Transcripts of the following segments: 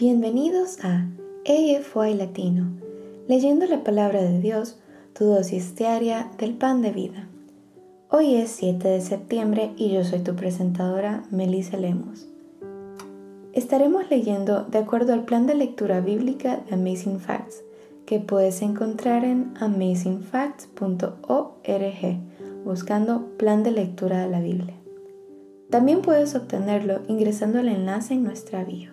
Bienvenidos a AFY Latino, leyendo la palabra de Dios, tu dosis diaria del pan de vida. Hoy es 7 de septiembre y yo soy tu presentadora, Melissa Lemos. Estaremos leyendo de acuerdo al plan de lectura bíblica de Amazing Facts, que puedes encontrar en amazingfacts.org, buscando plan de lectura de la Biblia. También puedes obtenerlo ingresando al enlace en nuestra bio.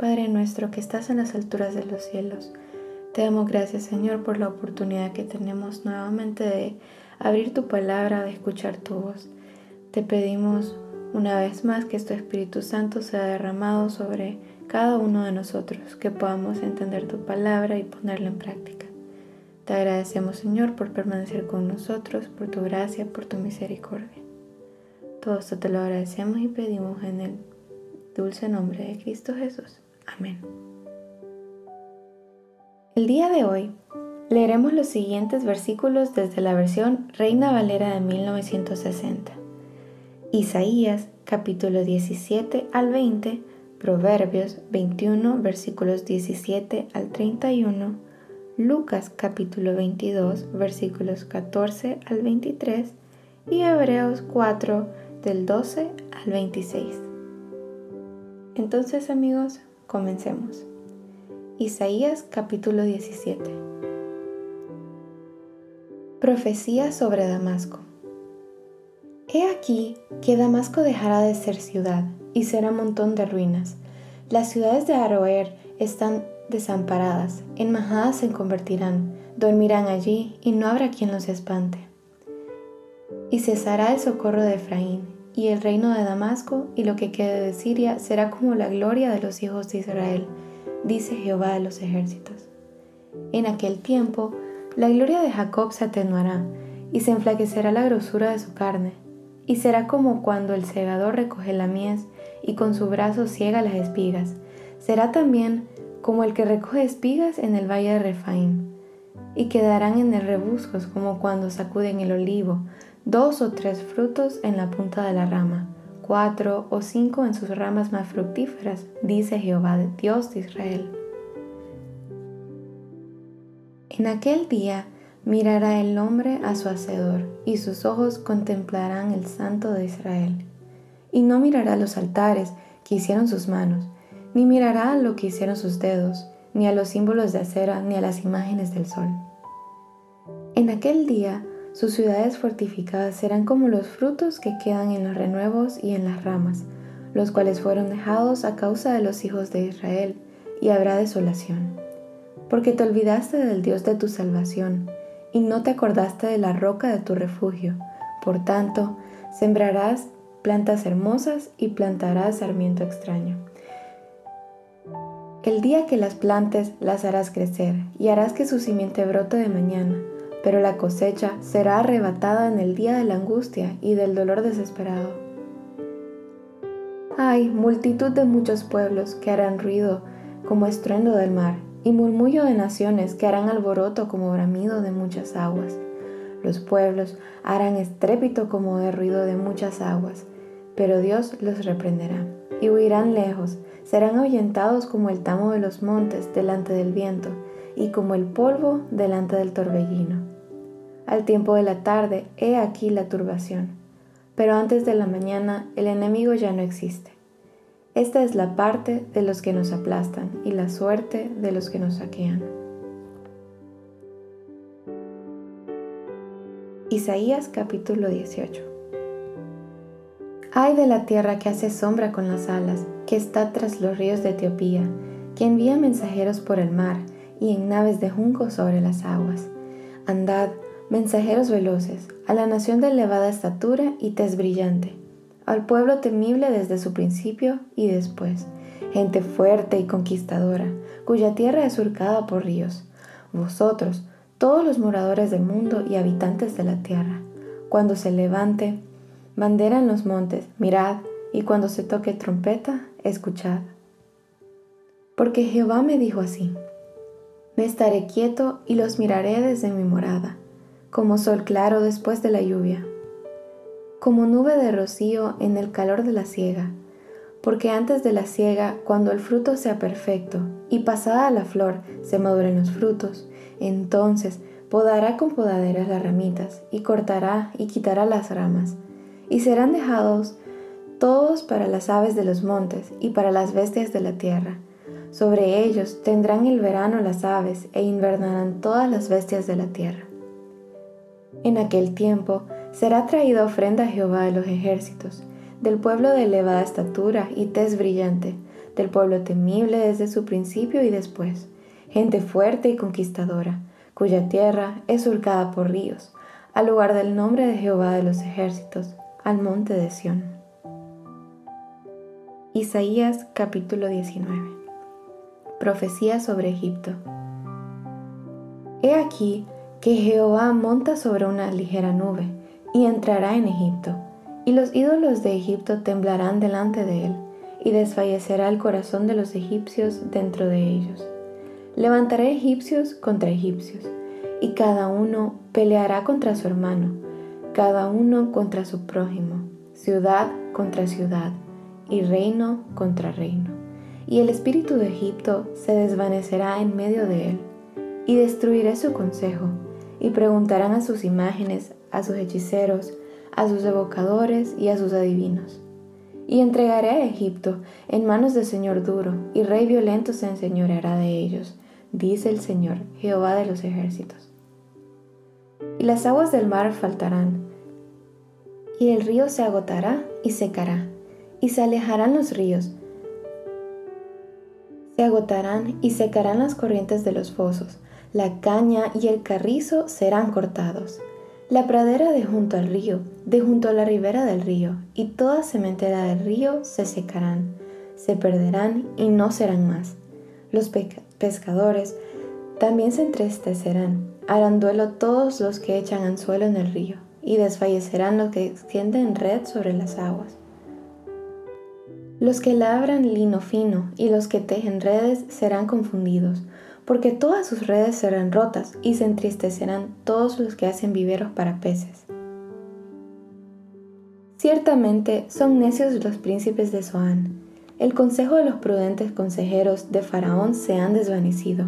Padre nuestro que estás en las alturas de los cielos, te damos gracias Señor por la oportunidad que tenemos nuevamente de abrir tu palabra, de escuchar tu voz. Te pedimos una vez más que tu Espíritu Santo sea derramado sobre cada uno de nosotros, que podamos entender tu palabra y ponerla en práctica. Te agradecemos Señor por permanecer con nosotros, por tu gracia, por tu misericordia. Todo esto te lo agradecemos y pedimos en el dulce nombre de Cristo Jesús. Amén. El día de hoy leeremos los siguientes versículos desde la versión Reina Valera de 1960. Isaías capítulo 17 al 20, Proverbios 21 versículos 17 al 31, Lucas capítulo 22 versículos 14 al 23 y Hebreos 4 del 12 al 26. Entonces amigos, Comencemos. Isaías capítulo 17. Profecía sobre Damasco. He aquí que Damasco dejará de ser ciudad y será montón de ruinas. Las ciudades de Aroer están desamparadas, en majadas se convertirán, dormirán allí y no habrá quien los espante. Y cesará el socorro de Efraín y el reino de Damasco y lo que quede de Siria será como la gloria de los hijos de Israel, dice Jehová de los ejércitos. En aquel tiempo, la gloria de Jacob se atenuará y se enflaquecerá la grosura de su carne, y será como cuando el segador recoge la mies y con su brazo ciega las espigas. Será también como el que recoge espigas en el valle de Refaim, y quedarán en el rebuscos como cuando sacuden el olivo, dos o tres frutos en la punta de la rama, cuatro o cinco en sus ramas más fructíferas, dice Jehová, Dios de Israel. En aquel día mirará el hombre a su hacedor, y sus ojos contemplarán el Santo de Israel. Y no mirará los altares que hicieron sus manos, ni mirará lo que hicieron sus dedos, ni a los símbolos de acera, ni a las imágenes del sol. En aquel día sus ciudades fortificadas serán como los frutos que quedan en los renuevos y en las ramas, los cuales fueron dejados a causa de los hijos de Israel, y habrá desolación. Porque te olvidaste del Dios de tu salvación, y no te acordaste de la roca de tu refugio. Por tanto, sembrarás plantas hermosas y plantarás sarmiento extraño. El día que las plantes las harás crecer, y harás que su simiente brote de mañana, pero la cosecha será arrebatada en el día de la angustia y del dolor desesperado. Hay multitud de muchos pueblos que harán ruido como estruendo del mar, y murmullo de naciones que harán alboroto como bramido de muchas aguas. Los pueblos harán estrépito como de ruido de muchas aguas, pero Dios los reprenderá, y huirán lejos, serán ahuyentados como el tamo de los montes delante del viento, y como el polvo delante del torbellino. Al tiempo de la tarde, he aquí la turbación, pero antes de la mañana el enemigo ya no existe. Esta es la parte de los que nos aplastan y la suerte de los que nos saquean. Isaías capítulo 18 Ay de la tierra que hace sombra con las alas, que está tras los ríos de Etiopía, que envía mensajeros por el mar y en naves de junco sobre las aguas. Andad, mensajeros veloces, a la nación de elevada estatura y tez brillante. al pueblo temible desde su principio y después, gente fuerte y conquistadora, cuya tierra es surcada por ríos. Vosotros, todos los moradores del mundo y habitantes de la tierra, cuando se levante bandera en los montes, mirad, y cuando se toque trompeta, escuchad. Porque Jehová me dijo así, me estaré quieto y los miraré desde mi morada, como sol claro después de la lluvia, como nube de rocío en el calor de la siega, porque antes de la siega, cuando el fruto sea perfecto y pasada la flor se maduren los frutos, entonces podará con podaderas las ramitas y cortará y quitará las ramas, y serán dejados todos para las aves de los montes y para las bestias de la tierra. Sobre ellos tendrán el verano las aves e invernarán todas las bestias de la tierra. En aquel tiempo será traída ofrenda a Jehová de los ejércitos, del pueblo de elevada estatura y tez brillante, del pueblo temible desde su principio y después, gente fuerte y conquistadora, cuya tierra es surcada por ríos, al lugar del nombre de Jehová de los ejércitos, al monte de Sión. Isaías capítulo 19 Profecía sobre Egipto He aquí que Jehová monta sobre una ligera nube y entrará en Egipto, y los ídolos de Egipto temblarán delante de él, y desfallecerá el corazón de los egipcios dentro de ellos. Levantaré egipcios contra egipcios, y cada uno peleará contra su hermano, cada uno contra su prójimo, ciudad contra ciudad, y reino contra reino. Y el espíritu de Egipto se desvanecerá en medio de él, y destruiré su consejo, y preguntarán a sus imágenes, a sus hechiceros, a sus evocadores y a sus adivinos. Y entregaré a Egipto en manos del Señor duro, y rey violento se enseñoreará de ellos, dice el Señor, Jehová de los ejércitos y las aguas del mar faltarán, y el río se agotará y secará, y se alejarán los ríos, se agotarán y secarán las corrientes de los fosos, la caña y el carrizo serán cortados. La pradera de junto al río, de junto a la ribera del río, y toda sementera del río se secarán, se perderán y no serán más. Los pescadores también se entristecerán, harán duelo todos los que echan anzuelo en el río, y desfallecerán los que extienden red sobre las aguas. Los que labran lino fino y los que tejen redes serán confundidos, porque todas sus redes serán rotas y se entristecerán todos los que hacen viveros para peces. Ciertamente son necios los príncipes de Zoán. El consejo de los prudentes consejeros de Faraón se han desvanecido.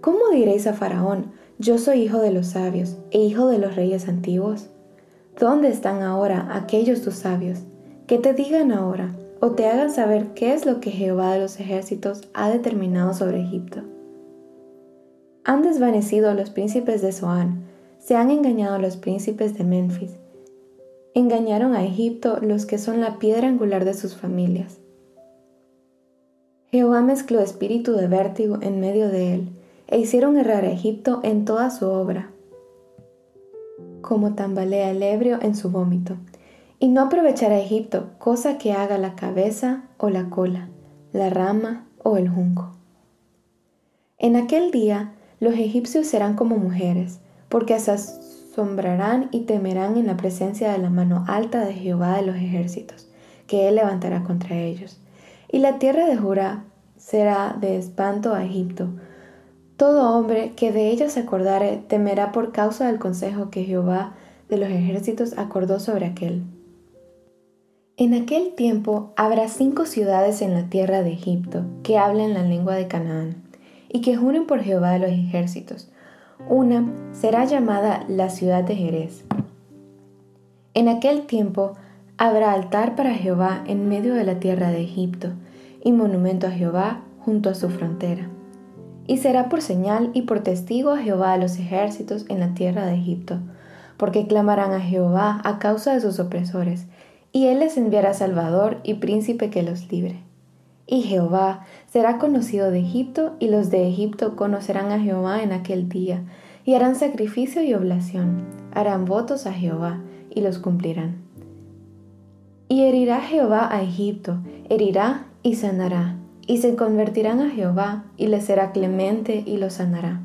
¿Cómo diréis a Faraón, yo soy hijo de los sabios e hijo de los reyes antiguos? ¿Dónde están ahora aquellos tus sabios? Que te digan ahora o te hagan saber qué es lo que Jehová de los ejércitos ha determinado sobre Egipto. Han desvanecido los príncipes de Zoán, se han engañado los príncipes de Memphis. Engañaron a Egipto los que son la piedra angular de sus familias. Jehová mezcló espíritu de vértigo en medio de él e hicieron errar a Egipto en toda su obra, como tambalea el ebrio en su vómito, y no aprovechará Egipto cosa que haga la cabeza o la cola, la rama o el junco. En aquel día los egipcios serán como mujeres, porque se asombrarán y temerán en la presencia de la mano alta de Jehová de los ejércitos, que él levantará contra ellos. Y la tierra de Jurá será de espanto a Egipto, todo hombre que de ella se acordare temerá por causa del consejo que Jehová de los ejércitos acordó sobre aquel. En aquel tiempo habrá cinco ciudades en la tierra de Egipto que hablen la lengua de Canaán y que juren por Jehová de los ejércitos. Una será llamada la ciudad de Jerez. En aquel tiempo habrá altar para Jehová en medio de la tierra de Egipto y monumento a Jehová junto a su frontera y será por señal y por testigo a Jehová de los ejércitos en la tierra de Egipto, porque clamarán a Jehová a causa de sus opresores, y él les enviará Salvador y príncipe que los libre. Y Jehová será conocido de Egipto, y los de Egipto conocerán a Jehová en aquel día, y harán sacrificio y oblación, harán votos a Jehová, y los cumplirán. Y herirá Jehová a Egipto, herirá y sanará, y se convertirán a Jehová, y le será clemente y lo sanará.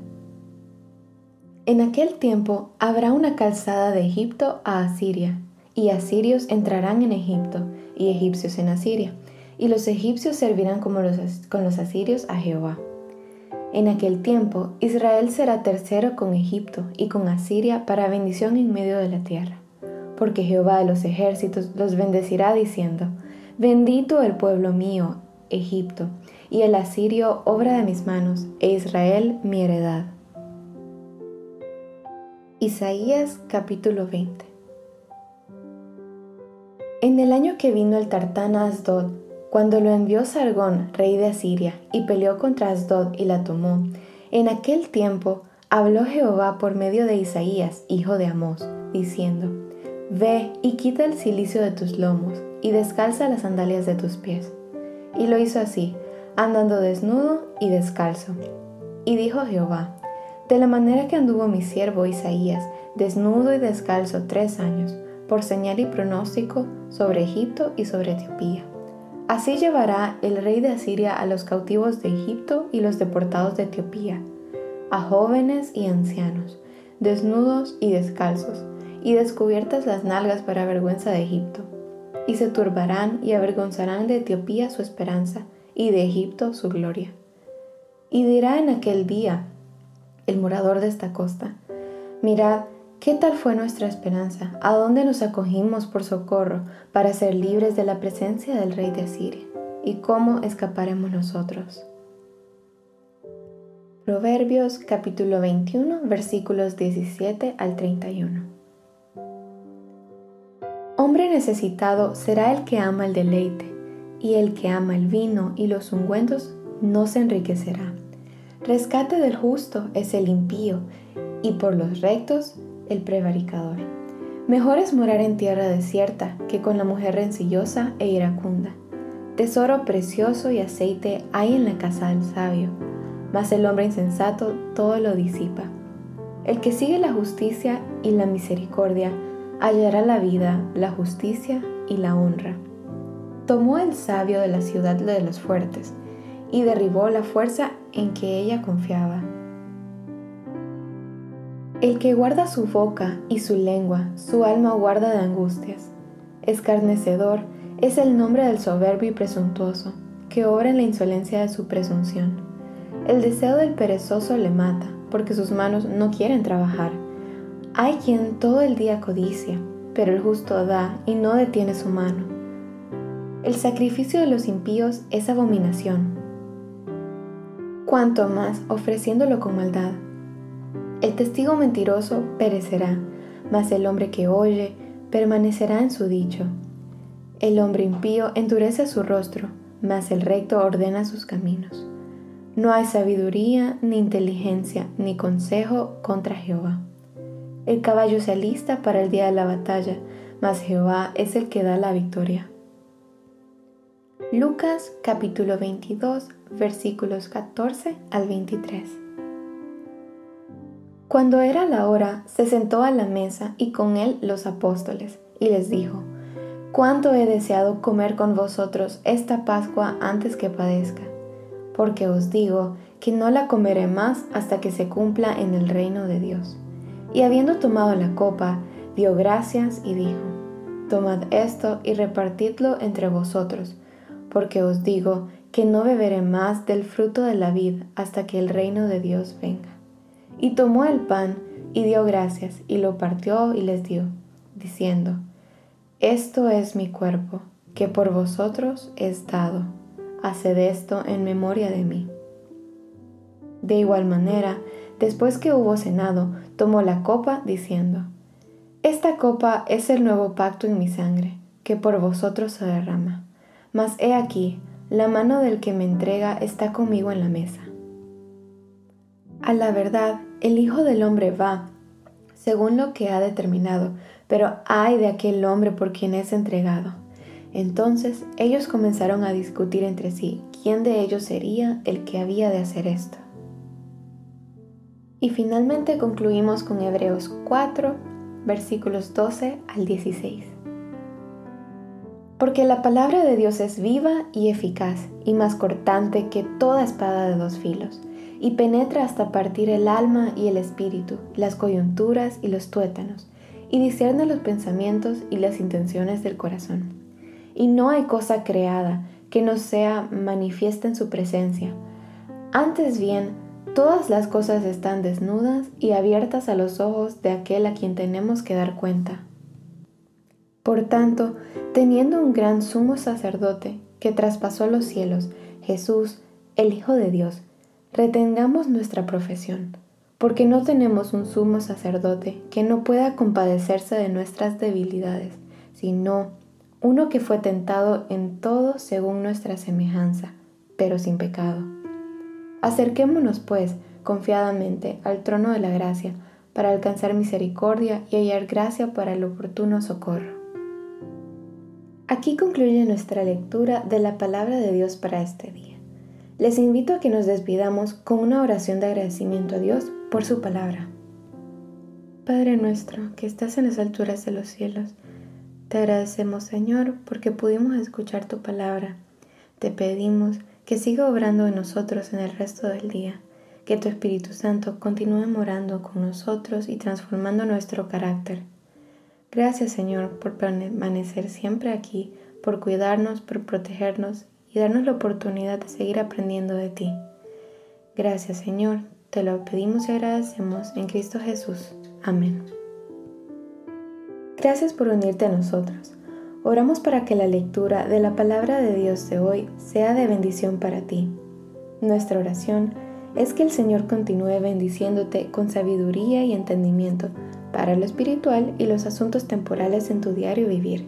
En aquel tiempo habrá una calzada de Egipto a Asiria, y asirios entrarán en Egipto, y egipcios en Asiria, y los egipcios servirán como los, con los asirios a Jehová. En aquel tiempo Israel será tercero con Egipto y con Asiria para bendición en medio de la tierra porque Jehová de los ejércitos los bendecirá diciendo, Bendito el pueblo mío, Egipto, y el asirio obra de mis manos, e Israel mi heredad. Isaías capítulo 20 En el año que vino el tartán a Asdod, cuando lo envió Sargón, rey de Asiria, y peleó contra Asdod y la tomó, en aquel tiempo habló Jehová por medio de Isaías, hijo de Amós, diciendo, Ve y quita el cilicio de tus lomos y descalza las sandalias de tus pies. Y lo hizo así, andando desnudo y descalzo. Y dijo Jehová, de la manera que anduvo mi siervo Isaías, desnudo y descalzo tres años, por señal y pronóstico sobre Egipto y sobre Etiopía. Así llevará el rey de Asiria a los cautivos de Egipto y los deportados de Etiopía, a jóvenes y ancianos, desnudos y descalzos, y descubiertas las nalgas para vergüenza de Egipto. Y se turbarán y avergonzarán de Etiopía su esperanza y de Egipto su gloria. Y dirá en aquel día el morador de esta costa, mirad, ¿qué tal fue nuestra esperanza? ¿A dónde nos acogimos por socorro para ser libres de la presencia del rey de Asiria? ¿Y cómo escaparemos nosotros? Proverbios capítulo 21 versículos 17 al 31 Hombre necesitado será el que ama el deleite, y el que ama el vino y los ungüentos no se enriquecerá. Rescate del justo es el impío, y por los rectos el prevaricador. Mejor es morar en tierra desierta que con la mujer rencillosa e iracunda. Tesoro precioso y aceite hay en la casa del sabio, mas el hombre insensato todo lo disipa. El que sigue la justicia y la misericordia, hallará la vida, la justicia y la honra. Tomó el sabio de la ciudad de los fuertes y derribó la fuerza en que ella confiaba. El que guarda su boca y su lengua, su alma guarda de angustias. Escarnecedor es el nombre del soberbio y presuntuoso, que obra en la insolencia de su presunción. El deseo del perezoso le mata, porque sus manos no quieren trabajar. Hay quien todo el día codicia, pero el justo da y no detiene su mano. El sacrificio de los impíos es abominación, cuanto más ofreciéndolo con maldad. El testigo mentiroso perecerá, mas el hombre que oye permanecerá en su dicho. El hombre impío endurece su rostro, mas el recto ordena sus caminos. No hay sabiduría, ni inteligencia, ni consejo contra Jehová. El caballo se alista para el día de la batalla, mas Jehová es el que da la victoria. Lucas capítulo 22 versículos 14 al 23. Cuando era la hora, se sentó a la mesa y con él los apóstoles, y les dijo, Cuánto he deseado comer con vosotros esta Pascua antes que padezca, porque os digo que no la comeré más hasta que se cumpla en el reino de Dios. Y habiendo tomado la copa, dio gracias y dijo, Tomad esto y repartidlo entre vosotros, porque os digo que no beberé más del fruto de la vid hasta que el reino de Dios venga. Y tomó el pan y dio gracias y lo partió y les dio, diciendo, Esto es mi cuerpo, que por vosotros es dado. Haced esto en memoria de mí. De igual manera, después que hubo cenado, tomó la copa diciendo, Esta copa es el nuevo pacto en mi sangre, que por vosotros se derrama. Mas he aquí, la mano del que me entrega está conmigo en la mesa. A la verdad, el Hijo del Hombre va, según lo que ha determinado, pero ay de aquel hombre por quien es entregado. Entonces ellos comenzaron a discutir entre sí quién de ellos sería el que había de hacer esto. Y finalmente concluimos con Hebreos 4, versículos 12 al 16. Porque la palabra de Dios es viva y eficaz, y más cortante que toda espada de dos filos, y penetra hasta partir el alma y el espíritu, las coyunturas y los tuétanos, y discierne los pensamientos y las intenciones del corazón. Y no hay cosa creada que no sea manifiesta en su presencia. Antes bien, todas las cosas están desnudas y abiertas a los ojos de aquel a quien tenemos que dar cuenta. Por tanto, teniendo un gran sumo sacerdote que traspasó los cielos, Jesús, el Hijo de Dios, retengamos nuestra profesión, porque no tenemos un sumo sacerdote que no pueda compadecerse de nuestras debilidades, sino uno que fue tentado en todo según nuestra semejanza, pero sin pecado. Acerquémonos, pues, confiadamente al trono de la gracia, para alcanzar misericordia y hallar gracia para el oportuno socorro. Aquí concluye nuestra lectura de la palabra de Dios para este día. Les invito a que nos despidamos con una oración de agradecimiento a Dios por su palabra. Padre nuestro, que estás en las alturas de los cielos, te agradecemos Señor porque pudimos escuchar tu palabra. Te pedimos que siga obrando en nosotros en el resto del día, que tu Espíritu Santo continúe morando con nosotros y transformando nuestro carácter Gracias Señor por permanecer siempre aquí, por cuidarnos, por protegernos y darnos la oportunidad de seguir aprendiendo de ti. Gracias Señor, te lo pedimos y agradecemos en Cristo Jesús. Amén. Gracias por unirte a nosotros. Oramos para que la lectura de la palabra de Dios de hoy sea de bendición para ti. Nuestra oración es que el Señor continúe bendiciéndote con sabiduría y entendimiento para lo espiritual y los asuntos temporales en tu diario vivir.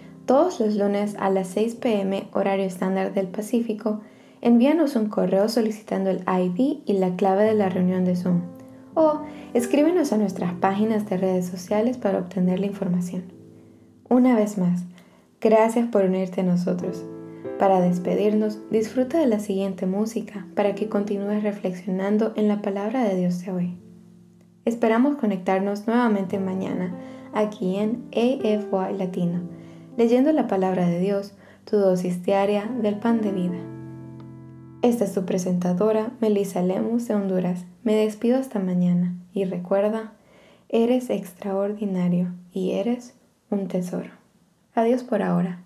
todos los lunes a las 6 pm horario estándar del Pacífico, envíanos un correo solicitando el ID y la clave de la reunión de Zoom. O escríbenos a nuestras páginas de redes sociales para obtener la información. Una vez más, gracias por unirte a nosotros. Para despedirnos, disfruta de la siguiente música para que continúes reflexionando en la palabra de Dios de hoy. Esperamos conectarnos nuevamente mañana aquí en AFY Latino, leyendo la palabra de Dios, tu dosis diaria del pan de vida. Esta es tu presentadora, Melissa Lemus de Honduras. Me despido hasta mañana y recuerda, eres extraordinario y eres un tesoro. Adiós por ahora.